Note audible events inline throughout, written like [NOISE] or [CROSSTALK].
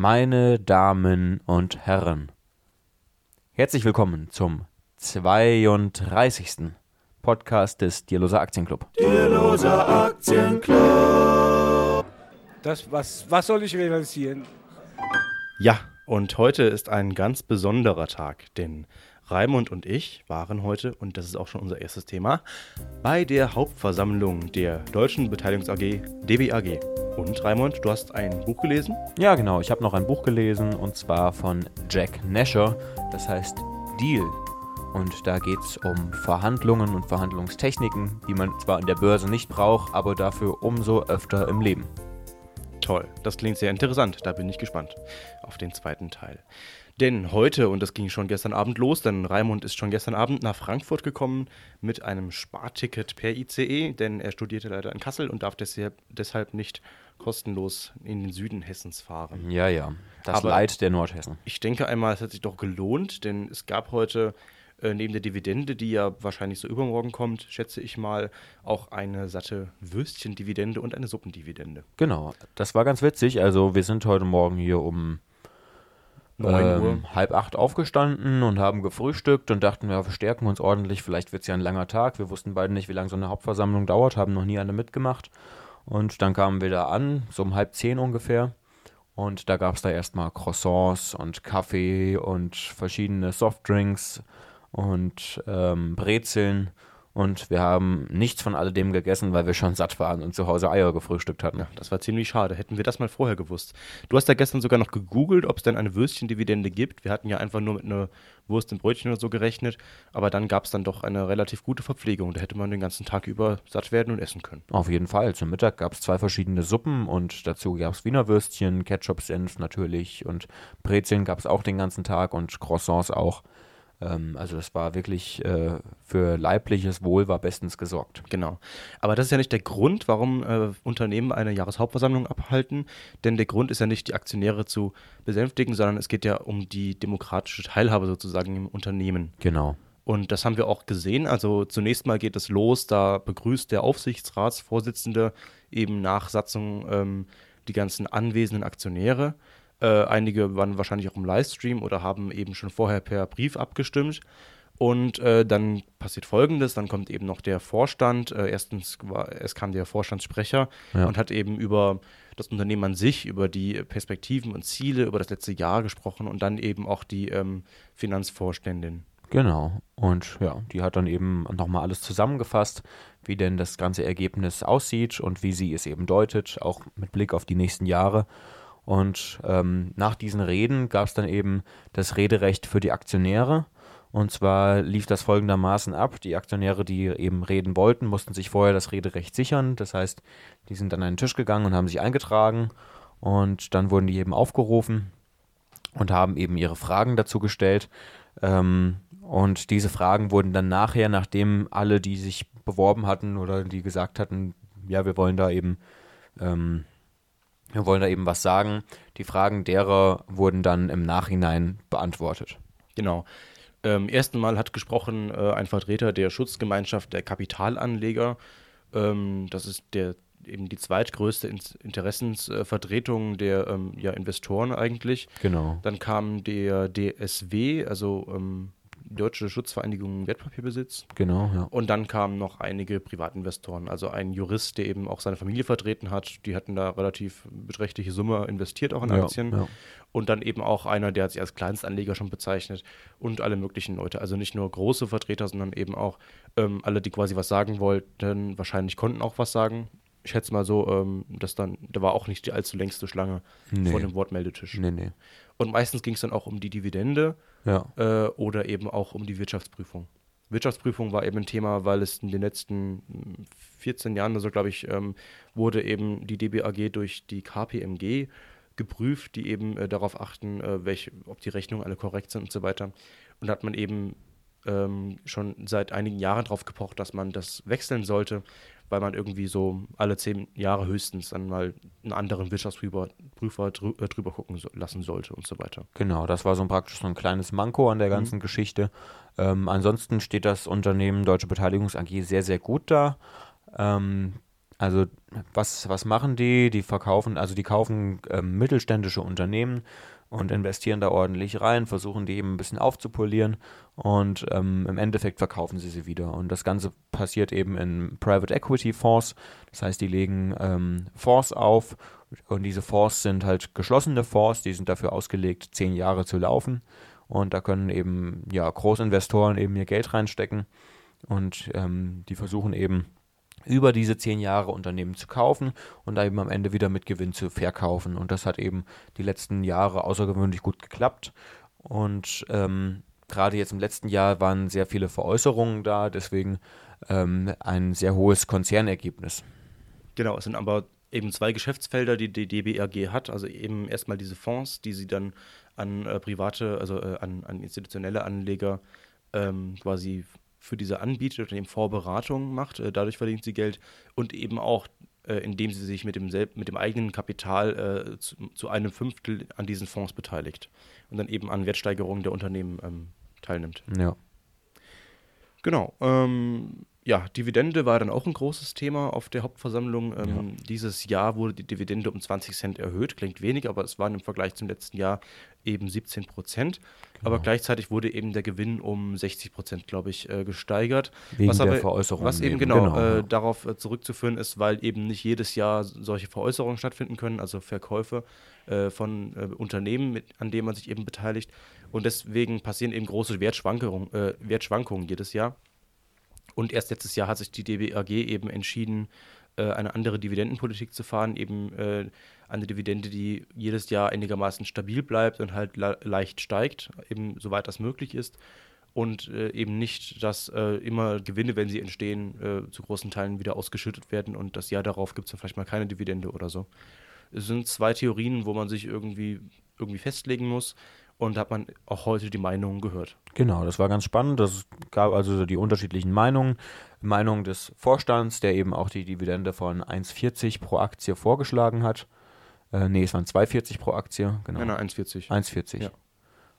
Meine Damen und Herren, herzlich willkommen zum 32. Podcast des Dierloser Aktienclub. Dierloser Aktienclub. Das, was, was soll ich realisieren? Ja, und heute ist ein ganz besonderer Tag, denn Raimund und ich waren heute, und das ist auch schon unser erstes Thema, bei der Hauptversammlung der Deutschen Beteiligungs AG, DBAG. Und Raimund, du hast ein Buch gelesen? Ja, genau. Ich habe noch ein Buch gelesen und zwar von Jack Nasher. Das heißt Deal. Und da geht es um Verhandlungen und Verhandlungstechniken, die man zwar an der Börse nicht braucht, aber dafür umso öfter im Leben. Toll, das klingt sehr interessant. Da bin ich gespannt auf den zweiten Teil. Denn heute, und das ging schon gestern Abend los, denn Raimund ist schon gestern Abend nach Frankfurt gekommen mit einem Sparticket per ICE, denn er studierte leider in Kassel und darf deshalb, deshalb nicht kostenlos in den Süden Hessens fahren. Ja, ja. Das Aber- Leid der Nordhessen. Ich denke einmal, es hat sich doch gelohnt, denn es gab heute äh, neben der Dividende, die ja wahrscheinlich so übermorgen kommt, schätze ich mal, auch eine satte Würstchendividende und eine Suppendividende. Genau. Das war ganz witzig. Also wir sind heute Morgen hier um 9 Uhr. ähm, halb acht aufgestanden und haben gefrühstückt und dachten, ja, wir stärken uns ordentlich. Vielleicht wird es ja ein langer Tag. Wir wussten beide nicht, wie lange so eine Hauptversammlung dauert, haben noch nie eine mitgemacht. Und dann kamen wir da an, so um halb zehn ungefähr. Und da gab es da erstmal Croissants und Kaffee und verschiedene Softdrinks und ähm, Brezeln. Und wir haben nichts von alledem gegessen, weil wir schon satt waren und zu Hause Eier gefrühstückt hatten. Ja, das war ziemlich schade. Hätten wir das mal vorher gewusst. Du hast ja gestern sogar noch gegoogelt, ob es denn eine Würstchendividende gibt. Wir hatten ja einfach nur mit einer Wurst im Brötchen oder so gerechnet. Aber dann gab es dann doch eine relativ gute Verpflegung. Da hätte man den ganzen Tag über satt werden und essen können. Auf jeden Fall. Zum Mittag gab es zwei verschiedene Suppen und dazu gab es Wiener Würstchen, Ketchup-Senf natürlich und Brezeln gab es auch den ganzen Tag und Croissants auch. Ähm, also das war wirklich äh, für leibliches Wohl war bestens gesorgt. Genau. Aber das ist ja nicht der Grund, warum äh, Unternehmen eine Jahreshauptversammlung abhalten. Denn der Grund ist ja nicht, die Aktionäre zu besänftigen, sondern es geht ja um die demokratische Teilhabe sozusagen im Unternehmen. Genau. Und das haben wir auch gesehen. Also zunächst mal geht es los, da begrüßt der Aufsichtsratsvorsitzende eben nach Satzung ähm, die ganzen anwesenden Aktionäre. Äh, einige waren wahrscheinlich auch im Livestream oder haben eben schon vorher per Brief abgestimmt. Und äh, dann passiert Folgendes, dann kommt eben noch der Vorstand. Äh, erstens war, es kam der Vorstandssprecher Ja. und hat eben über das Unternehmen an sich, über die Perspektiven und Ziele, über das letzte Jahr gesprochen und dann eben auch die ähm, Finanzvorständin. Genau. Und ja, die hat dann eben nochmal alles zusammengefasst, wie denn das ganze Ergebnis aussieht und wie sie es eben deutet, auch mit Blick auf die nächsten Jahre. Und ähm, nach diesen Reden gab es dann eben das Rederecht für die Aktionäre. Und zwar lief das folgendermaßen ab. Die Aktionäre, die eben reden wollten, mussten sich vorher das Rederecht sichern. Das heißt, die sind an den Tisch gegangen und haben sich eingetragen. Und dann wurden die eben aufgerufen und haben eben ihre Fragen dazu gestellt. Ähm, und diese Fragen wurden dann nachher, nachdem alle, die sich beworben hatten oder die gesagt hatten, ja, wir wollen da eben, ähm, wir wollen da eben was sagen, die Fragen derer wurden dann im Nachhinein beantwortet. Genau. Ähm, ersten Mal hat gesprochen äh, ein Vertreter der Schutzgemeinschaft der Kapitalanleger. Ähm, das ist der eben die zweitgrößte In Interessensvertretung der ähm, ja, Investoren eigentlich. Genau. Dann kam der DSW, also ähm, Deutsche Schutzvereinigung Wertpapierbesitz. Genau, ja. Und dann kamen noch einige Privatinvestoren, also ein Jurist, der eben auch seine Familie vertreten hat. Die hatten da relativ beträchtliche Summe investiert auch in Ja, Aktien. ja. Und dann eben auch einer, der hat sich als Kleinstanleger schon bezeichnet und alle möglichen Leute. Also nicht nur große Vertreter, sondern eben auch ähm, alle, die quasi was sagen wollten, wahrscheinlich konnten auch was sagen. Ich schätze mal so, ähm, dass dann, da war auch nicht die allzu längste Schlange Nee. vor dem Wortmeldetisch. Nee, nee. Und meistens ging es dann auch um die Dividende Ja. äh, oder eben auch um die Wirtschaftsprüfung. Wirtschaftsprüfung war eben ein Thema, weil es in den letzten mm, 14 Jahren, also glaube ich, ähm, wurde eben die DBAG durch die KPMG geprüft, die eben äh, darauf achten, äh, welche, ob die Rechnungen alle korrekt sind und so weiter. Und da hat man eben ähm, schon seit einigen Jahren darauf gepocht, dass man das wechseln sollte, weil man irgendwie so alle zehn Jahre höchstens dann mal einen anderen Wirtschaftsprüfer Prüfer drü äh, drüber gucken lassen sollte und so weiter. Genau, das war so ein praktisch so ein kleines Manko an der ganzen Geschichte. Ähm, ansonsten steht das Unternehmen Deutsche Beteiligungs AG sehr, sehr gut da. Ähm, Also was, was machen die? Die verkaufen, also die kaufen ähm, mittelständische Unternehmen und investieren da ordentlich rein, versuchen die eben ein bisschen aufzupolieren und ähm, im Endeffekt verkaufen sie sie wieder. Und das Ganze passiert eben in Private Equity Fonds. Das heißt, die legen ähm, Fonds auf und diese Fonds sind halt geschlossene Fonds, die sind dafür ausgelegt, zehn Jahre zu laufen. Und da können eben ja Großinvestoren eben ihr Geld reinstecken und ähm, die versuchen eben über diese zehn Jahre Unternehmen zu kaufen und eben am Ende wieder mit Gewinn zu verkaufen. Und das hat eben die letzten Jahre außergewöhnlich gut geklappt. Und ähm, gerade jetzt im letzten Jahr waren sehr viele Veräußerungen da, deswegen ähm, ein sehr hohes Konzernergebnis. Genau, es sind aber eben zwei Geschäftsfelder, die die DBRG hat. Also eben erstmal diese Fonds, die sie dann an äh, private, also äh, an, an, institutionelle Anleger ähm, quasi für diese anbietet oder eben Vorberatung macht. Äh, dadurch verdient sie Geld und eben auch, äh, indem sie sich mit dem, mit dem eigenen Kapital äh, zu, zu, einem Fünftel an diesen Fonds beteiligt und dann eben an Wertsteigerungen der Unternehmen ähm, teilnimmt. Ja. Genau. Ähm, ja, Dividende war dann auch ein großes Thema auf der Hauptversammlung. Ähm, ja. Dieses Jahr wurde die Dividende um 20 Cent erhöht. Klingt wenig, aber es waren im Vergleich zum letzten Jahr eben 17 Prozent. Genau. Aber gleichzeitig wurde eben der Gewinn um 60 Prozent, glaube ich, äh, gesteigert. Wegen was der aber, Veräußerung. Was eben genau, genau äh, darauf äh, zurückzuführen ist, weil eben nicht jedes Jahr solche Veräußerungen stattfinden können, also Verkäufe äh, von äh, Unternehmen, mit, an denen man sich eben beteiligt. Und deswegen passieren eben große Wertschwankungen, äh, Wertschwankungen jedes Jahr. Und erst letztes Jahr hat sich die DBAG eben entschieden, äh, eine andere Dividendenpolitik zu fahren, eben äh, eine Dividende, die jedes Jahr einigermaßen stabil bleibt und halt leicht steigt, eben soweit das möglich ist. Und äh, eben nicht, dass immer Gewinne, wenn sie entstehen, zu großen Teilen wieder ausgeschüttet werden und das Jahr darauf gibt es dann vielleicht mal keine Dividende oder so. Es sind zwei Theorien, wo man sich irgendwie, irgendwie festlegen muss und da hat man auch heute die Meinungen gehört. Genau, das war ganz spannend. Es gab also die unterschiedlichen Meinungen. Meinung des Vorstands, der eben auch die Dividende von 1,40 pro Aktie vorgeschlagen hat. Äh, nee, es waren 2,40 pro Aktie, genau. Nein, nein 1,40. 1,40. Ja.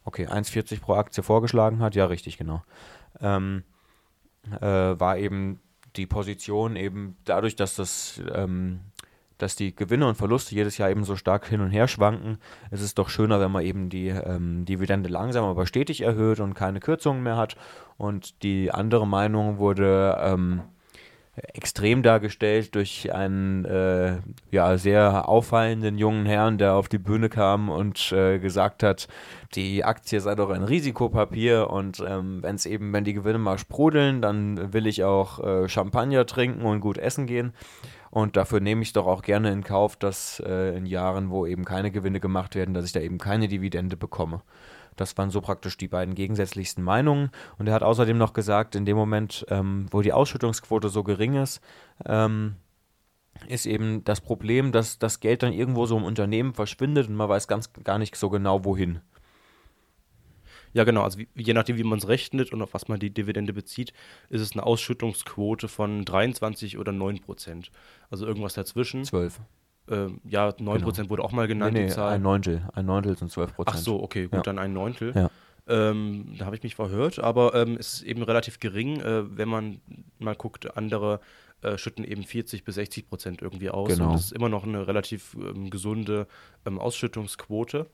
Okay, 1,40 pro Aktie vorgeschlagen hat, ja, richtig, genau. Ähm, äh, war eben die Position eben dadurch, dass das ähm, dass die Gewinne und Verluste jedes Jahr eben so stark hin und her schwanken. Es ist doch schöner, wenn man eben die ähm, Dividende langsam aber stetig erhöht und keine Kürzungen mehr hat. Und die andere Meinung wurde ähm, extrem dargestellt durch einen äh, ja, sehr auffallenden jungen Herrn, der auf die Bühne kam und äh, gesagt hat, die Aktie sei doch ein Risikopapier und ähm, wenn es eben, wenn die Gewinne mal sprudeln, dann will ich auch äh, Champagner trinken und gut essen gehen. Und dafür nehme ich doch auch gerne in Kauf, dass äh, in Jahren, wo eben keine Gewinne gemacht werden, dass ich da eben keine Dividende bekomme. Das waren so praktisch die beiden gegensätzlichsten Meinungen. Und er hat außerdem noch gesagt, in dem Moment, ähm, wo die Ausschüttungsquote so gering ist, ähm, ist eben das Problem, dass das Geld dann irgendwo so im Unternehmen verschwindet und man weiß ganz gar nicht so genau, wohin. Ja, genau. Also wie, je nachdem, wie man es rechnet und auf was man die Dividende bezieht, ist es eine Ausschüttungsquote von 23 oder 9 Prozent. Also irgendwas dazwischen. 12. Ähm, ja, 9 genau. Prozent wurde auch mal genannt, nee, nee, die Zahl. Ein Neuntel. Ein Neuntel sind 12 Prozent. Ach so, okay, gut, ja. dann ein Neuntel. Ja. Ähm, da habe ich mich verhört, aber ähm, es ist eben relativ gering, äh, wenn man mal guckt, andere äh, schütten eben 40 bis 60 Prozent irgendwie aus. Genau. Und das ist immer noch eine relativ ähm, gesunde ähm, Ausschüttungsquote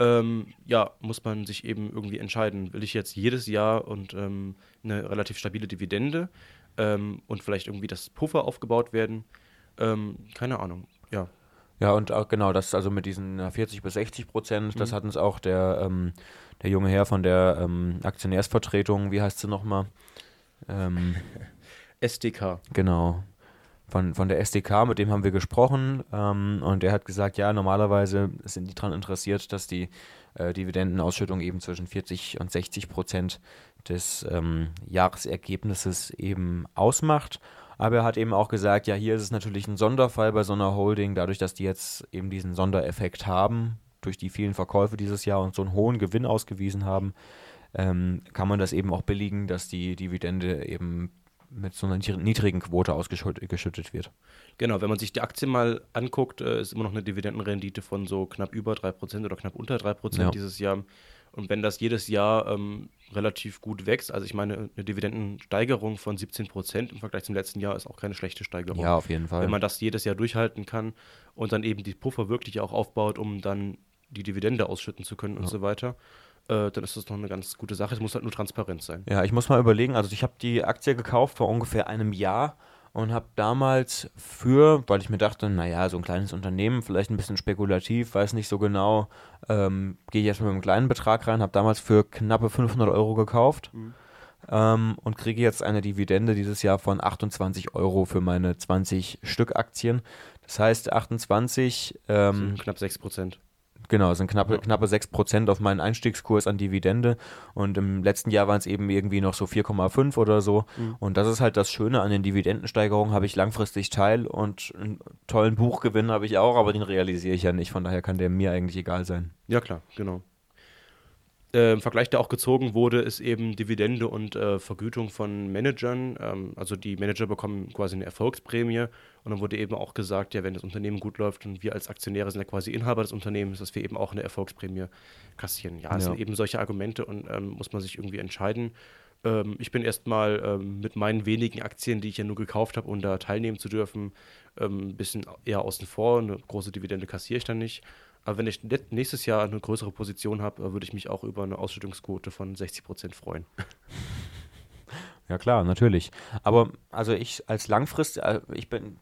ähm, ja, muss man sich eben irgendwie entscheiden. Will ich jetzt jedes Jahr und ähm, eine relativ stabile Dividende ähm, und vielleicht irgendwie das Puffer aufgebaut werden? Ähm, keine Ahnung, ja. Ja, und auch genau, das also mit diesen 40 bis 60 Prozent, mhm. das hat uns auch der, ähm, der junge Herr von der ähm, Aktionärsvertretung, wie heißt sie nochmal? SDK. [LAUGHS] Genau, von, von der SDK, mit dem haben wir gesprochen ähm, und der hat gesagt, ja, normalerweise sind die daran interessiert, dass die äh, Dividendenausschüttung eben zwischen 40 und 60 Prozent des ähm, Jahresergebnisses eben ausmacht. Aber er hat eben auch gesagt, ja, hier ist es natürlich ein Sonderfall bei so einer Holding, dadurch, dass die jetzt eben diesen Sondereffekt haben, durch die vielen Verkäufe dieses Jahr und so einen hohen Gewinn ausgewiesen haben, ähm, kann man das eben auch billigen, dass die Dividende eben mit so einer niedrigen Quote ausgeschüttet wird. Genau, wenn man sich die Aktie mal anguckt, äh, ist immer noch eine Dividendenrendite von so knapp über 3% oder knapp unter 3% ja. dieses Jahr. Und wenn das jedes Jahr ähm, relativ gut wächst, also ich meine, eine Dividendensteigerung von 17 Prozent im Vergleich zum letzten Jahr ist auch keine schlechte Steigerung. Ja, auf jeden Fall. Wenn man das jedes Jahr durchhalten kann und dann eben die Puffer wirklich auch aufbaut, um dann die Dividende ausschütten zu können und so weiter, äh, dann ist das noch eine ganz gute Sache. Es muss halt nur transparent sein. Ja, ich muss mal überlegen, also ich habe die Aktie gekauft vor ungefähr einem Jahr und habe damals für, weil ich mir dachte, naja, so ein kleines Unternehmen, vielleicht ein bisschen spekulativ, weiß nicht so genau, ähm, gehe ich erstmal mit einem kleinen Betrag rein, habe damals für knappe 500 Euro gekauft ähm, und kriege jetzt eine Dividende dieses Jahr von 28 Euro für meine 20 Stück Aktien. Das heißt, 28, ähm, knapp 6 Prozent. Genau, es sind knappe, knappe 6% auf meinen Einstiegskurs an Dividende. Und im letzten Jahr waren es eben irgendwie noch so 4,5 oder so. Und das ist halt das Schöne an den Dividendensteigerungen, habe ich langfristig teil und einen tollen Buchgewinn habe ich auch, aber den realisiere ich ja nicht. Von daher kann der mir eigentlich egal sein. Ja, klar, genau. Äh, Im Vergleich, der auch gezogen wurde, ist eben Dividende und äh, Vergütung von Managern. Ähm, also die Manager bekommen quasi eine Erfolgsprämie. Und dann wurde eben auch gesagt, ja, wenn das Unternehmen gut läuft und wir als Aktionäre sind ja quasi Inhaber des Unternehmens, dass wir eben auch eine Erfolgsprämie kassieren. Ja, es Ja. sind eben solche Argumente und ähm, muss man sich irgendwie entscheiden. Ähm, ich bin erstmal ähm, mit meinen wenigen Aktien, die ich ja nur gekauft habe, um da teilnehmen zu dürfen, ähm, ein bisschen eher außen vor. Eine große Dividende kassiere ich dann nicht. Aber wenn ich nächstes Jahr eine größere Position habe, äh, würde ich mich auch über eine Ausschüttungsquote von 60 Prozent freuen. [LAUGHS] Ja klar, natürlich. Aber also ich als langfristig, äh, ich bin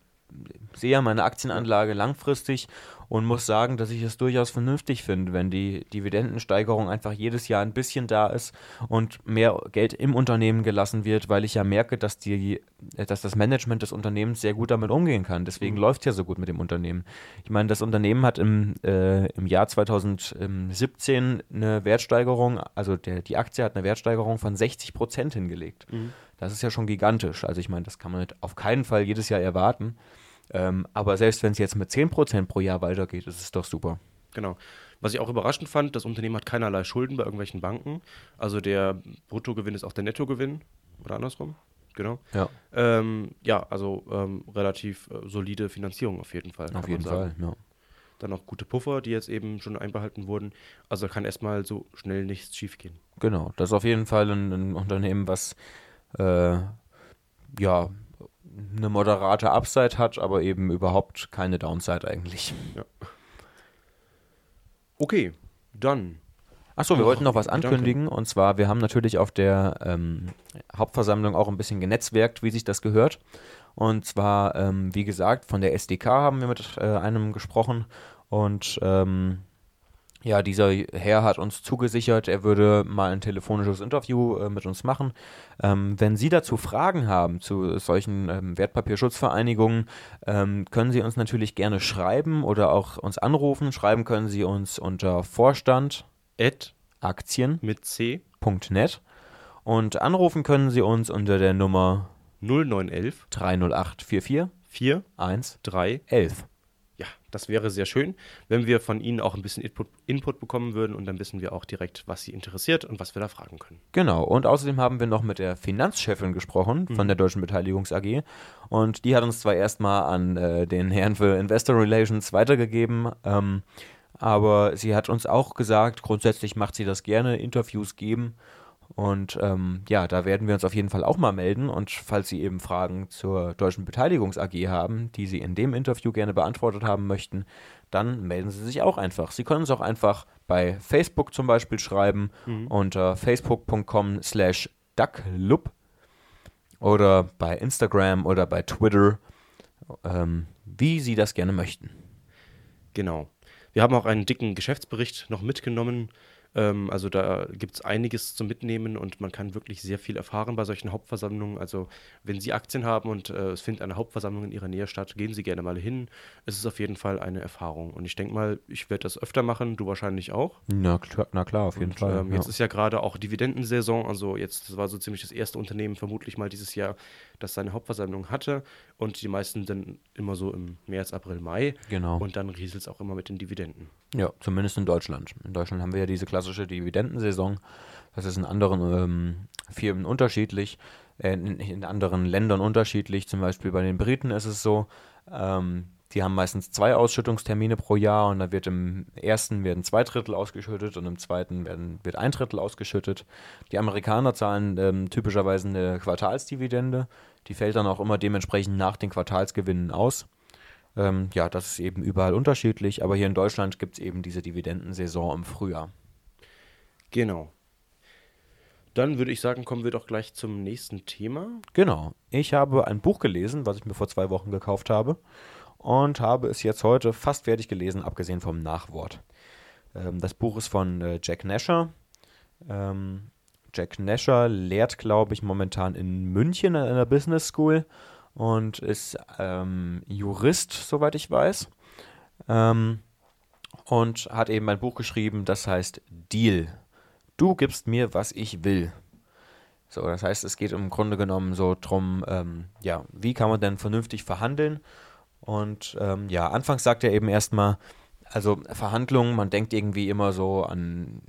sehe ja meine Aktienanlage langfristig und muss sagen, dass ich es durchaus vernünftig finde, wenn die Dividendensteigerung einfach jedes Jahr ein bisschen da ist und mehr Geld im Unternehmen gelassen wird, weil ich ja merke, dass die, äh, dass das Management des Unternehmens sehr gut damit umgehen kann. Deswegen läuft es ja so gut mit dem Unternehmen. Ich meine, das Unternehmen hat im, äh, im Jahr 2017 eine Wertsteigerung, also der, die Aktie hat eine Wertsteigerung von 60 Prozent hingelegt. Das ist ja schon gigantisch. Also ich meine, das kann man auf keinen Fall jedes Jahr erwarten. Ähm, aber selbst wenn es jetzt mit 10% pro Jahr weitergeht, ist es doch super. Genau. Was ich auch überraschend fand, das Unternehmen hat keinerlei Schulden bei irgendwelchen Banken. Also der Bruttogewinn ist auch der Nettogewinn. Oder andersrum. Genau. Ja, Ähm, ja, also ähm, relativ äh, solide Finanzierung auf jeden Fall. auf jeden. Fall. Ja. Dann auch gute Puffer, die jetzt eben schon einbehalten wurden. Also kann erstmal so schnell nichts schiefgehen. Genau, das ist auf jeden Fall ein, ein Unternehmen, was äh, ja eine moderate Upside hat, aber eben überhaupt keine Downside eigentlich. Okay, dann. Achso, wir Ach, wollten noch was ankündigen und zwar, wir haben natürlich auf der ähm, Hauptversammlung auch ein bisschen genetzwerkt, wie sich das gehört. Und zwar, ähm, wie gesagt, von der SDK haben wir mit äh, einem gesprochen und ähm, ja, dieser Herr hat uns zugesichert, er würde mal ein telefonisches Interview äh, mit uns machen. Ähm, wenn Sie dazu Fragen haben zu solchen ähm, Wertpapierschutzvereinigungen, ähm, können Sie uns natürlich gerne schreiben oder auch uns anrufen. Schreiben können Sie uns unter Vorstand Ed Aktien.net mit C und anrufen können Sie uns unter der Nummer 0911 30844 4 1 3 11. Das wäre sehr schön, wenn wir von Ihnen auch ein bisschen Input, Input bekommen würden und dann wissen wir auch direkt, was Sie interessiert und was wir da fragen können. Genau, und außerdem haben wir noch mit der Finanzchefin gesprochen von der Deutschen Beteiligungs AG und die hat uns zwar erstmal an äh, den Herrn für Investor Relations weitergegeben, ähm, aber sie hat uns auch gesagt, grundsätzlich macht sie das gerne, Interviews geben und ähm, ja, da werden wir uns auf jeden Fall auch mal melden und falls Sie eben Fragen zur Deutschen Beteiligungs AG haben, die Sie in dem Interview gerne beantwortet haben möchten, dann melden Sie sich auch einfach. Sie können es auch einfach bei Facebook zum Beispiel schreiben unter facebook.com slash ducklub oder bei Instagram oder bei Twitter, ähm, wie Sie das gerne möchten. Genau. Wir haben auch einen dicken Geschäftsbericht noch mitgenommen. Ähm, also da gibt es einiges zum Mitnehmen und man kann wirklich sehr viel erfahren bei solchen Hauptversammlungen. Also wenn Sie Aktien haben und äh, es findet eine Hauptversammlung in Ihrer Nähe statt, gehen Sie gerne mal hin. Es ist auf jeden Fall eine Erfahrung. Und ich denke mal, ich werde das öfter machen, du wahrscheinlich auch. Na, klar- na klar, auf jeden Und, Fall. Ähm, ja. Jetzt ist ja gerade auch Dividendensaison, also jetzt das war so ziemlich das erste Unternehmen vermutlich mal dieses Jahr, das seine Hauptversammlung hatte und die meisten dann immer so im März, April, Mai Genau. und dann rieselt es auch immer mit den Dividenden. Ja, zumindest in Deutschland. In Deutschland haben wir ja diese klassische Dividendensaison. Das ist in anderen ähm, Firmen unterschiedlich, äh, in, in anderen Ländern unterschiedlich. Zum Beispiel bei den Briten ist es so, ähm, die haben meistens zwei Ausschüttungstermine pro Jahr und da wird im ersten werden zwei Drittel ausgeschüttet und im zweiten werden, wird ein Drittel ausgeschüttet. Die Amerikaner zahlen ähm, typischerweise eine Quartalsdividende, die fällt dann auch immer dementsprechend nach den Quartalsgewinnen aus. Ähm, ja, das ist eben überall unterschiedlich, aber hier in Deutschland gibt es eben diese Dividendensaison im Frühjahr. Genau. Dann würde ich sagen, kommen wir doch gleich zum nächsten Thema. Genau. Ich habe ein Buch gelesen, was ich mir vor zwei Wochen gekauft habe und habe es jetzt heute fast fertig gelesen, abgesehen vom Nachwort. Ähm, das Buch ist von äh, Jack Nasher. Ähm, Jack Nasher lehrt, glaube ich, momentan in München an einer Business School und ist ähm, Jurist, soweit ich weiß. Ähm, und hat eben ein Buch geschrieben, das heißt Deal. Du gibst mir, was ich will. So, das heißt, es geht im Grunde genommen so drum, ähm, ja, wie kann man denn vernünftig verhandeln und ähm, ja, anfangs sagt er eben erstmal, also Verhandlungen, man denkt irgendwie immer so an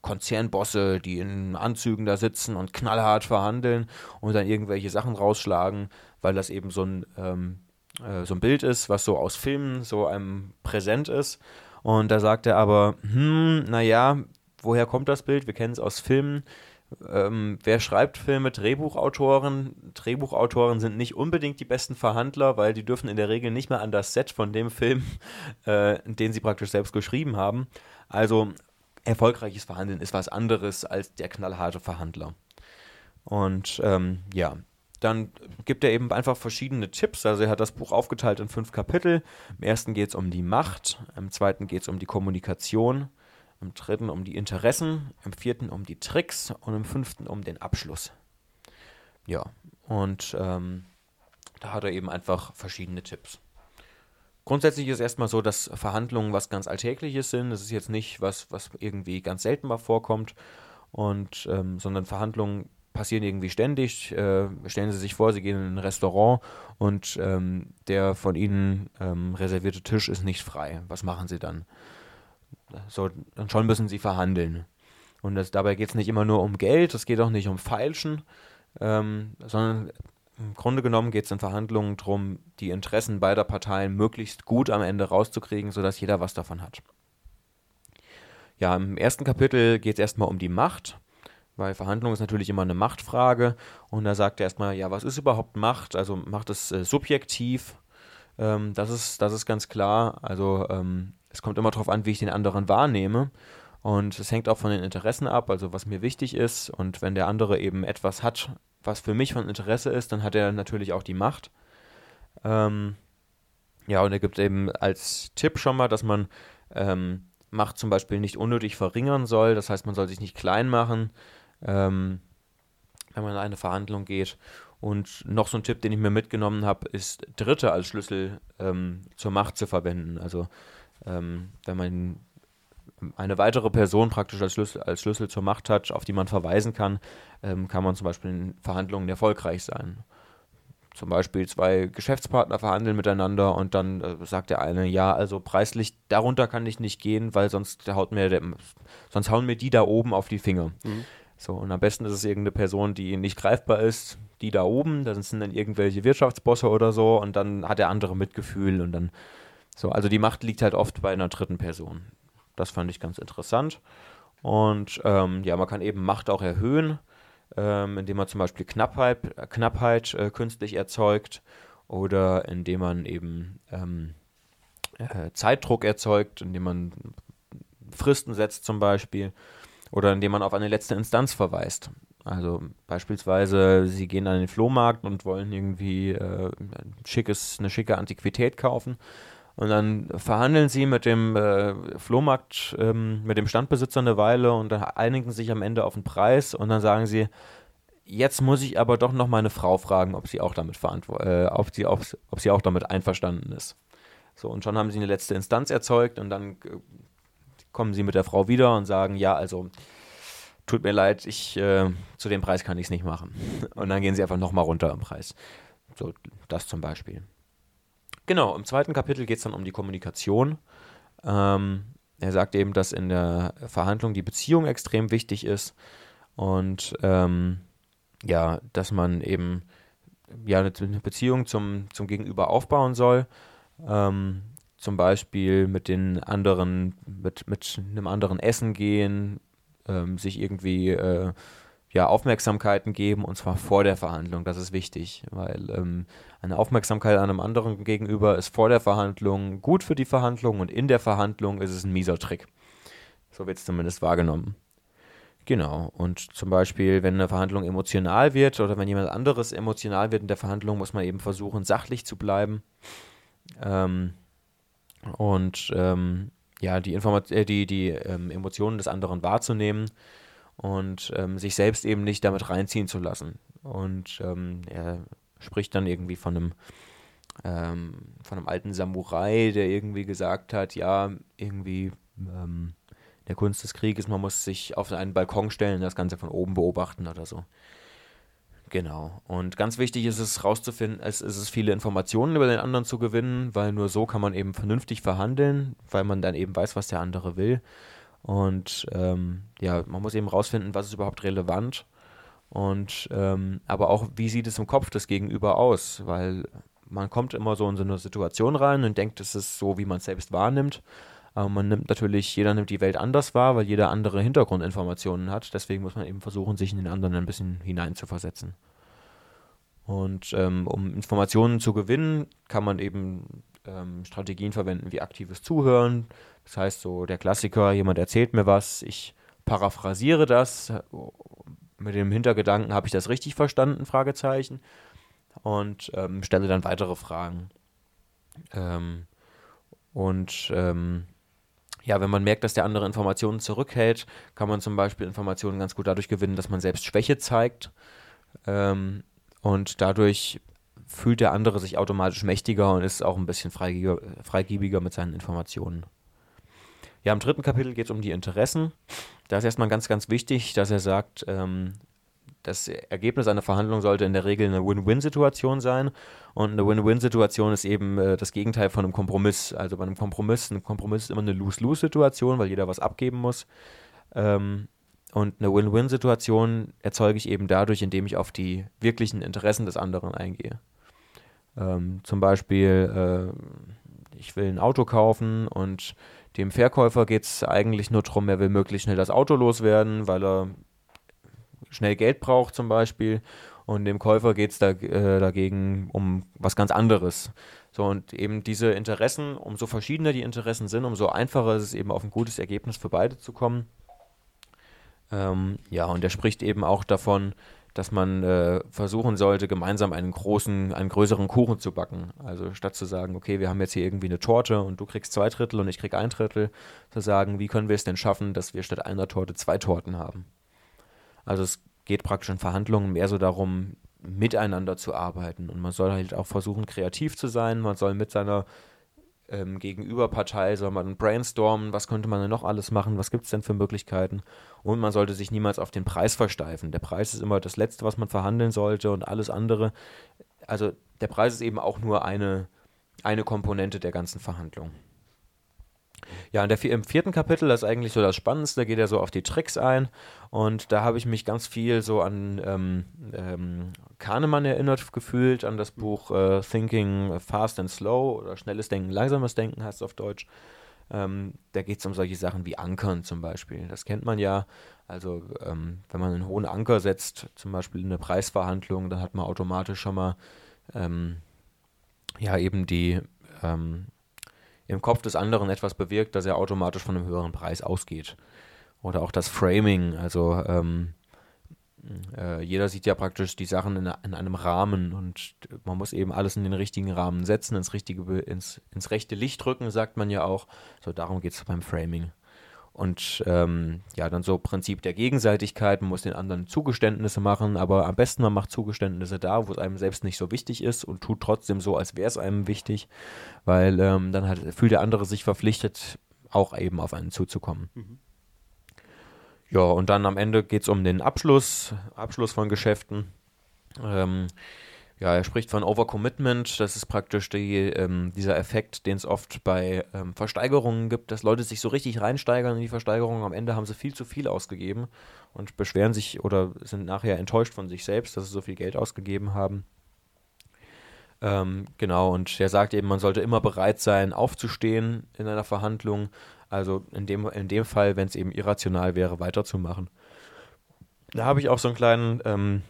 Konzernbosse, die in Anzügen da sitzen und knallhart verhandeln und dann irgendwelche Sachen rausschlagen, weil das eben so ein, ähm, äh, so ein Bild ist, was so aus Filmen so einem präsent ist. Und da sagt er aber, hm, naja, woher kommt das Bild? Wir kennen es aus Filmen ähm, wer schreibt Filme? Drehbuchautoren. Drehbuchautoren sind nicht unbedingt die besten Verhandler, weil die dürfen in der Regel nicht mehr an das Set von dem Film, [LAUGHS] äh, den sie praktisch selbst geschrieben haben. Also erfolgreiches Verhandeln ist was anderes als der knallharte Verhandler. Und ähm, ja, dann gibt er eben einfach verschiedene Tipps. Also er hat das Buch aufgeteilt in fünf Kapitel. Im ersten geht es um die Macht, im zweiten geht es um die Kommunikation, im dritten um die Interessen, im vierten um die Tricks und im fünften um den Abschluss. Ja, und ähm, da hat er eben einfach verschiedene Tipps. Grundsätzlich ist erstmal so, dass Verhandlungen was ganz Alltägliches sind. Es ist jetzt nicht was, was irgendwie ganz selten mal vorkommt, und, ähm, sondern Verhandlungen passieren irgendwie ständig. Äh, stellen Sie sich vor, Sie gehen in ein Restaurant und ähm, der von Ihnen ähm, reservierte Tisch ist nicht frei. Was machen Sie dann? So, und schon müssen sie verhandeln. Und das, dabei geht es nicht immer nur um Geld, es geht auch nicht um Feilschen, ähm, sondern im Grunde genommen geht es in Verhandlungen darum, die Interessen beider Parteien möglichst gut am Ende rauszukriegen, sodass jeder was davon hat. Ja, im ersten Kapitel geht es erstmal um die Macht, weil Verhandlung ist natürlich immer eine Machtfrage. Und da sagt er erstmal, ja, was ist überhaupt Macht? Also Macht ist äh, subjektiv, ähm, das, ist, das ist ganz klar. Also ähm, es kommt immer darauf an, wie ich den anderen wahrnehme. Und es hängt auch von den Interessen ab, also was mir wichtig ist. Und wenn der andere eben etwas hat, was für mich von Interesse ist, dann hat er natürlich auch die Macht. Ähm, ja, und er gibt eben als Tipp schon mal, dass man ähm, Macht zum Beispiel nicht unnötig verringern soll. Das heißt, man soll sich nicht klein machen, ähm, wenn man in eine Verhandlung geht. Und noch so ein Tipp, den ich mir mitgenommen habe, ist Dritte als Schlüssel ähm, zur Macht zu verwenden. Also ähm, wenn man eine weitere Person praktisch als Schlüssel, als Schlüssel zur Macht hat, auf die man verweisen kann, ähm, kann man zum Beispiel in Verhandlungen erfolgreich sein. Zum Beispiel zwei Geschäftspartner verhandeln miteinander und dann äh, sagt der eine, ja, also preislich darunter kann ich nicht gehen, weil sonst haut mir der, sonst hauen mir die da oben auf die Finger. Mhm. So, und am besten ist es irgendeine Person, die nicht greifbar ist, die da oben, da sind dann irgendwelche Wirtschaftsbosse oder so und dann hat der andere Mitgefühl und dann so, also die Macht liegt halt oft bei einer dritten Person. Das fand ich ganz interessant. Und ähm, ja, man kann eben Macht auch erhöhen, ähm, indem man zum Beispiel Knappheit, Knappheit äh, künstlich erzeugt oder indem man eben ähm, äh, Zeitdruck erzeugt, indem man Fristen setzt zum Beispiel oder indem man auf eine letzte Instanz verweist. Also beispielsweise, Sie gehen an den Flohmarkt und wollen irgendwie äh, ein schickes, eine schicke Antiquität kaufen und dann verhandeln sie mit dem äh, Flohmarkt, ähm, mit dem Standbesitzer eine Weile und dann einigen sich am Ende auf den Preis und dann sagen sie, jetzt muss ich aber doch noch meine Frau fragen, ob sie auch damit äh, ob, ob, ob sie auch damit einverstanden ist. So, und schon haben sie eine letzte Instanz erzeugt und dann äh, kommen sie mit der Frau wieder und sagen, ja, also tut mir leid, ich äh, zu dem Preis kann ich es nicht machen. Und dann gehen sie einfach nochmal runter im Preis. So, das zum Beispiel. Genau, im zweiten Kapitel geht es dann um die Kommunikation. Ähm, er sagt eben, dass in der Verhandlung die Beziehung extrem wichtig ist und ähm, ja, dass man eben ja eine Beziehung zum, zum Gegenüber aufbauen soll. Ähm, zum Beispiel mit den anderen, mit, mit einem anderen Essen gehen, ähm, sich irgendwie äh, ja, Aufmerksamkeiten geben und zwar vor der Verhandlung. Das ist wichtig, weil ähm, eine Aufmerksamkeit einem anderen gegenüber ist vor der Verhandlung gut für die Verhandlung und in der Verhandlung ist es ein mieser Trick. So wird es zumindest wahrgenommen. Genau. Und zum Beispiel, wenn eine Verhandlung emotional wird oder wenn jemand anderes emotional wird in der Verhandlung, muss man eben versuchen, sachlich zu bleiben. Ähm, und ähm, ja, die, Informat äh, die, die ähm, Emotionen des anderen wahrzunehmen und ähm, sich selbst eben nicht damit reinziehen zu lassen. Und ähm, er spricht dann irgendwie von einem, ähm, von einem alten Samurai, der irgendwie gesagt hat, ja, irgendwie ähm, der Kunst des Krieges, man muss sich auf einen Balkon stellen und das Ganze von oben beobachten oder so. Genau. Und ganz wichtig ist es rauszufinden, es ist es viele Informationen über den anderen zu gewinnen, weil nur so kann man eben vernünftig verhandeln, weil man dann eben weiß, was der andere will. Und ähm, ja, man muss eben rausfinden, was ist überhaupt relevant und ähm, aber auch, wie sieht es im Kopf des Gegenüber aus, weil man kommt immer so in so eine Situation rein und denkt, es ist so, wie man es selbst wahrnimmt. Aber man nimmt natürlich, jeder nimmt die Welt anders wahr, weil jeder andere Hintergrundinformationen hat. Deswegen muss man eben versuchen, sich in den anderen ein bisschen hineinzuversetzen. Und ähm, um Informationen zu gewinnen, kann man eben ähm, Strategien verwenden wie aktives Zuhören. Das heißt, so der Klassiker, jemand erzählt mir was, ich paraphrasiere das mit dem Hintergedanken, habe ich das richtig verstanden? Fragezeichen. Und ähm, stelle dann weitere Fragen. Ähm, und ähm, ja, wenn man merkt, dass der andere Informationen zurückhält, kann man zum Beispiel Informationen ganz gut dadurch gewinnen, dass man selbst Schwäche zeigt. Ähm, und dadurch fühlt der andere sich automatisch mächtiger und ist auch ein bisschen freigiebiger, freigiebiger mit seinen Informationen. Ja, im dritten Kapitel geht es um die Interessen. Da ist erstmal ganz, ganz wichtig, dass er sagt, ähm, das Ergebnis einer Verhandlung sollte in der Regel eine Win-Win-Situation sein. Und eine Win-Win-Situation ist eben äh, das Gegenteil von einem Kompromiss. Also bei einem Kompromiss, ein Kompromiss ist immer eine Lose-Lose-Situation, weil jeder was abgeben muss. Ähm, und eine Win-Win-Situation erzeuge ich eben dadurch, indem ich auf die wirklichen Interessen des anderen eingehe. Ähm, zum Beispiel, äh, ich will ein Auto kaufen und dem Verkäufer geht es eigentlich nur darum, er will möglichst schnell das Auto loswerden, weil er schnell Geld braucht zum Beispiel. Und dem Käufer geht es da, äh, dagegen um was ganz anderes. So, und eben diese Interessen, umso verschiedener die Interessen sind, umso einfacher ist es eben auf ein gutes Ergebnis für beide zu kommen. Ähm, ja, und er spricht eben auch davon, dass man äh, versuchen sollte, gemeinsam einen großen, einen größeren Kuchen zu backen. Also statt zu sagen, okay, wir haben jetzt hier irgendwie eine Torte und du kriegst zwei Drittel und ich krieg ein Drittel, zu sagen, wie können wir es denn schaffen, dass wir statt einer Torte zwei Torten haben. Also es geht praktisch in Verhandlungen mehr so darum, miteinander zu arbeiten. Und man soll halt auch versuchen, kreativ zu sein. Man soll mit seiner ähm, Gegenüberpartei, soll man brainstormen, was könnte man denn noch alles machen, was gibt es denn für Möglichkeiten. Und man sollte sich niemals auf den Preis versteifen. Der Preis ist immer das Letzte, was man verhandeln sollte und alles andere. Also der Preis ist eben auch nur eine, eine Komponente der ganzen Verhandlung. Ja, der, im vierten Kapitel, das ist eigentlich so das Spannendste, geht er so auf die Tricks ein. Und da habe ich mich ganz viel so an ähm, ähm, Kahnemann erinnert gefühlt, an das Buch äh, Thinking Fast and Slow oder Schnelles Denken, Langsames Denken heißt es auf Deutsch. Ähm, da geht es um solche Sachen wie Ankern zum Beispiel. Das kennt man ja. Also ähm, wenn man einen hohen Anker setzt, zum Beispiel in eine Preisverhandlung, dann hat man automatisch schon mal ähm, ja eben die ähm, im Kopf des anderen etwas bewirkt, dass er automatisch von einem höheren Preis ausgeht. Oder auch das Framing, also ähm, äh, jeder sieht ja praktisch die Sachen in, in, einem Rahmen und man muss eben alles in den richtigen Rahmen setzen, ins richtige, ins, ins rechte Licht drücken, sagt man ja auch. So darum geht es beim Framing. Und ähm, ja, dann so Prinzip der Gegenseitigkeit, man muss den anderen Zugeständnisse machen, aber am besten man macht Zugeständnisse da, wo es einem selbst nicht so wichtig ist und tut trotzdem so, als wäre es einem wichtig, weil ähm, dann hat, fühlt der andere sich verpflichtet, auch eben auf einen zuzukommen. Mhm. Ja, und dann am Ende geht es um den Abschluss, Abschluss von Geschäften. Ähm, ja, er spricht von Overcommitment. Das ist praktisch die, ähm, dieser Effekt, den es oft bei ähm, Versteigerungen gibt, dass Leute sich so richtig reinsteigern in die Versteigerung. Am Ende haben sie viel zu viel ausgegeben und beschweren sich oder sind nachher enttäuscht von sich selbst, dass sie so viel Geld ausgegeben haben. Ähm, genau, und er sagt eben, man sollte immer bereit sein, aufzustehen in einer Verhandlung. Also in dem, in dem Fall, wenn es eben irrational wäre, weiterzumachen. Da habe ich auch so einen kleinen ähm,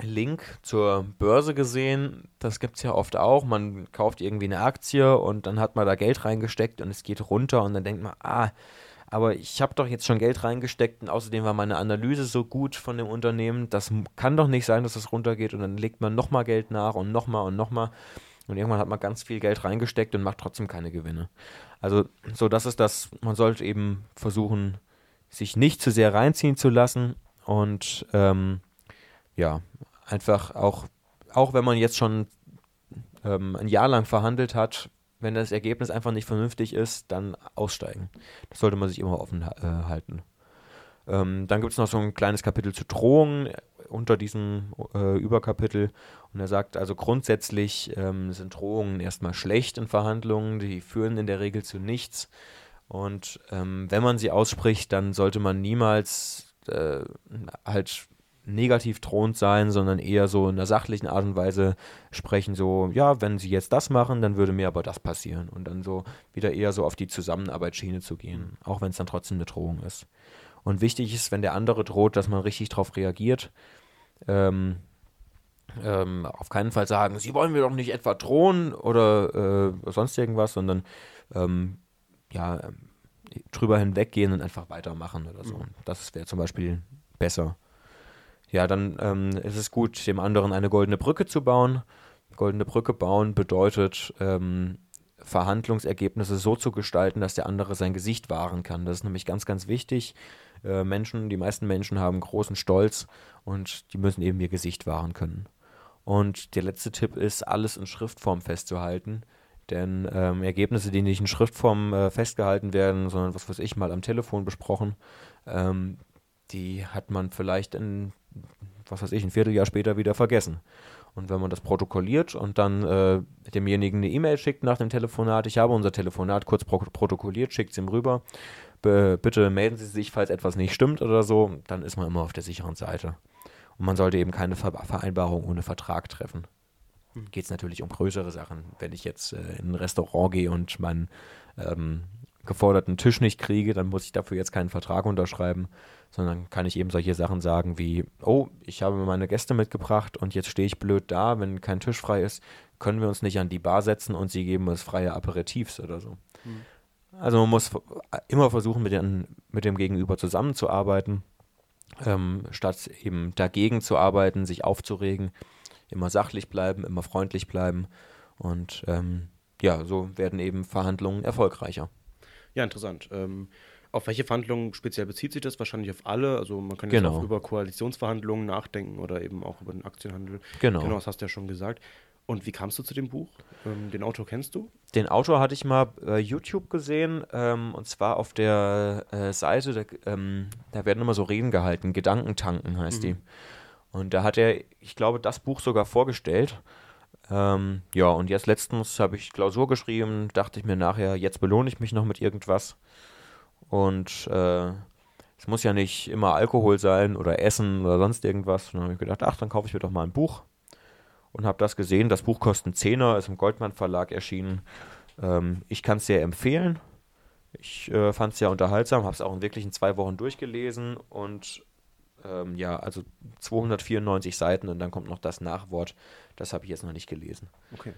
Link zur Börse gesehen. Das gibt es ja oft auch. Man kauft irgendwie eine Aktie und dann hat man da Geld reingesteckt und es geht runter und dann denkt man, ah, aber ich habe doch jetzt schon Geld reingesteckt und außerdem war meine Analyse so gut von dem Unternehmen, das kann doch nicht sein, dass es runtergeht und dann legt man nochmal Geld nach und nochmal und nochmal und irgendwann hat man ganz viel Geld reingesteckt und macht trotzdem keine Gewinne. Also so das ist das, man sollte eben versuchen, sich nicht zu sehr reinziehen zu lassen und ähm, ja, einfach auch, auch wenn man jetzt schon ähm, ein Jahr lang verhandelt hat, wenn das Ergebnis einfach nicht vernünftig ist, dann aussteigen. Das sollte man sich immer offen äh, halten. Ähm, dann gibt es noch so ein kleines Kapitel zu Drohungen unter diesem äh, Überkapitel. Und er sagt also grundsätzlich ähm, sind Drohungen erstmal schlecht in Verhandlungen, die führen in der Regel zu nichts. Und ähm, wenn man sie ausspricht, dann sollte man niemals äh, halt negativ drohend sein, sondern eher so in einer sachlichen Art und Weise sprechen, so, ja, wenn sie jetzt das machen, dann würde mir aber das passieren. Und dann so wieder eher so auf die Zusammenarbeitsschiene zu gehen, auch wenn es dann trotzdem eine Drohung ist. Und wichtig ist, wenn der andere droht, dass man richtig darauf reagiert. Ähm, ähm, auf keinen Fall sagen, sie wollen mir doch nicht etwa drohen oder äh, sonst irgendwas, sondern ähm, ja, drüber hinweggehen und einfach weitermachen oder so. Mhm. Das wäre zum Beispiel besser ja, dann ähm, ist es gut, dem anderen eine goldene Brücke zu bauen. Goldene Brücke bauen bedeutet, ähm, Verhandlungsergebnisse so zu gestalten, dass der andere sein Gesicht wahren kann. Das ist nämlich ganz, ganz wichtig. Äh, Menschen, die meisten Menschen haben großen Stolz und die müssen eben ihr Gesicht wahren können. Und der letzte Tipp ist, alles in Schriftform festzuhalten. Denn ähm, Ergebnisse, die nicht in Schriftform äh, festgehalten werden, sondern was weiß ich, mal am Telefon besprochen, ähm, die hat man vielleicht in was weiß ich, ein Vierteljahr später wieder vergessen. Und wenn man das protokolliert und dann äh, demjenigen eine E-Mail schickt nach dem Telefonat, ich habe unser Telefonat kurz pro protokolliert, schickt es ihm rüber, Be bitte melden Sie sich, falls etwas nicht stimmt oder so, dann ist man immer auf der sicheren Seite. Und man sollte eben keine Ver Vereinbarung ohne Vertrag treffen. Hm. Geht es natürlich um größere Sachen. Wenn ich jetzt äh, in ein Restaurant gehe und meinen ähm, geforderten Tisch nicht kriege, dann muss ich dafür jetzt keinen Vertrag unterschreiben, sondern kann ich eben solche Sachen sagen wie, oh, ich habe meine Gäste mitgebracht und jetzt stehe ich blöd da, wenn kein Tisch frei ist, können wir uns nicht an die Bar setzen und sie geben uns freie Aperitifs oder so. Mhm. Also man muss immer versuchen, mit, den, mit dem Gegenüber zusammenzuarbeiten, ähm, statt eben dagegen zu arbeiten, sich aufzuregen, immer sachlich bleiben, immer freundlich bleiben und ähm, ja, so werden eben Verhandlungen erfolgreicher. Ja, interessant. Ähm, auf welche Verhandlungen speziell bezieht sich das? Wahrscheinlich auf alle. Also man kann jetzt genau. auch über Koalitionsverhandlungen nachdenken oder eben auch über den Aktienhandel. Genau. Genau, das hast du ja schon gesagt. Und wie kamst du zu dem Buch? Ähm, den Autor kennst du? Den Autor hatte ich mal bei äh, YouTube gesehen ähm, und zwar auf der äh, Seite, da, ähm, da, werden immer so Reden gehalten, Gedankentanken heißt mhm. die. Und da hat er, ich glaube, das Buch sogar vorgestellt. Ähm, ja, und jetzt letztens habe ich Klausur geschrieben, dachte ich mir nachher, jetzt belohne ich mich noch mit irgendwas. Und äh, es muss ja nicht immer Alkohol sein oder Essen oder sonst irgendwas. Und dann habe ich gedacht, ach, dann kaufe ich mir doch mal ein Buch. Und habe das gesehen. Das Buch kostet einen Zehner, ist im Goldmann Verlag erschienen. Ähm, ich kann es sehr empfehlen. Ich äh, fand es sehr unterhaltsam, habe es auch in wirklichen zwei Wochen durchgelesen und ähm, ja, also 294 Seiten und dann kommt noch das Nachwort. Das habe ich jetzt noch nicht gelesen. Okay.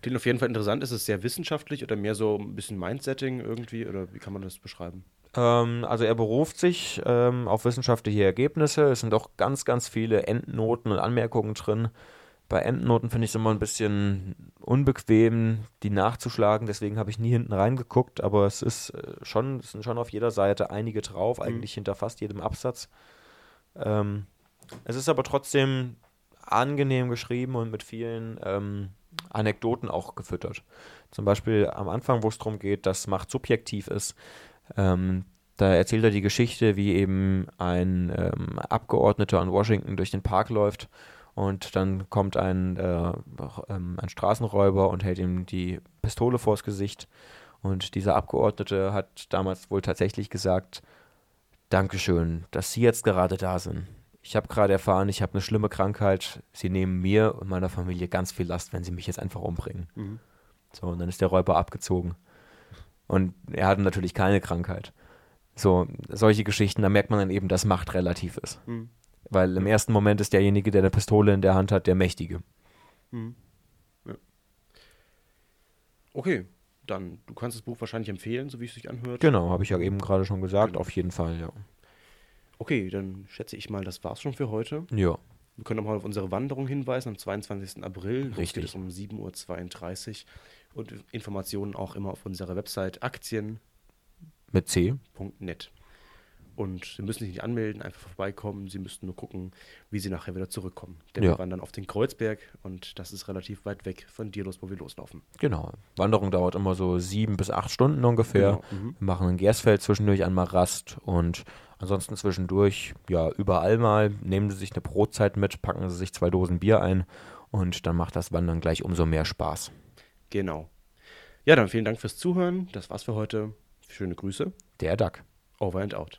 Klingt auf jeden Fall interessant. Ist es sehr wissenschaftlich oder mehr so ein bisschen Mindsetting irgendwie? Oder wie kann man das beschreiben? Ähm, also er beruft sich ähm, auf wissenschaftliche Ergebnisse. Es sind auch ganz, ganz viele Endnoten und Anmerkungen drin. Bei Endnoten finde ich es immer ein bisschen unbequem, die nachzuschlagen. Deswegen habe ich nie hinten reingeguckt. Aber es ist äh, schon, es sind schon auf jeder Seite einige drauf, mhm. eigentlich hinter fast jedem Absatz. Ähm, es ist aber trotzdem angenehm geschrieben und mit vielen ähm, Anekdoten auch gefüttert. Zum Beispiel am Anfang, wo es darum geht, dass Macht subjektiv ist, ähm, da erzählt er die Geschichte, wie eben ein ähm, Abgeordneter in Washington durch den Park läuft und dann kommt ein, äh, ähm, ein Straßenräuber und hält ihm die Pistole vors Gesicht. Und dieser Abgeordnete hat damals wohl tatsächlich gesagt, Dankeschön, dass Sie jetzt gerade da sind. Ich habe gerade erfahren, ich habe eine schlimme Krankheit. Sie nehmen mir und meiner Familie ganz viel Last, wenn sie mich jetzt einfach umbringen. Mhm. So, und dann ist der Räuber abgezogen. Und er hatte natürlich keine Krankheit. So, solche Geschichten, da merkt man dann eben, dass Macht relativ ist. Mhm. Weil im ersten Moment ist derjenige, der eine Pistole in der Hand hat, der Mächtige. Mhm. Ja. Okay, dann, du kannst das Buch wahrscheinlich empfehlen, so wie es sich anhört. Genau, habe ich ja eben gerade schon gesagt, Genau. auf jeden Fall, ja. Okay, dann schätze ich mal, das war's schon für heute. Ja, Wir können nochmal auf unsere Wanderung hinweisen am 22. April. Richtig. geht es um 7.32 Uhr. Und Informationen auch immer auf unserer Website aktien.net. mit C. Und Sie müssen sich nicht anmelden, einfach vorbeikommen. Sie müssten nur gucken, wie Sie nachher wieder zurückkommen. Denn Ja. wir wandern auf den Kreuzberg und das ist relativ weit weg von dir los, wo wir loslaufen. Genau. Wanderung dauert immer so sieben bis acht Stunden ungefähr. Genau, mhm. Wir machen in Gersfeld zwischendurch einmal Rast und ansonsten zwischendurch, ja, überall mal. Nehmen Sie sich eine Brotzeit mit, packen Sie sich zwei Dosen Bier ein und dann macht das Wandern gleich umso mehr Spaß. Genau. Ja, dann vielen Dank fürs Zuhören. Das war's für heute. Schöne Grüße. Der Duck. Over and out.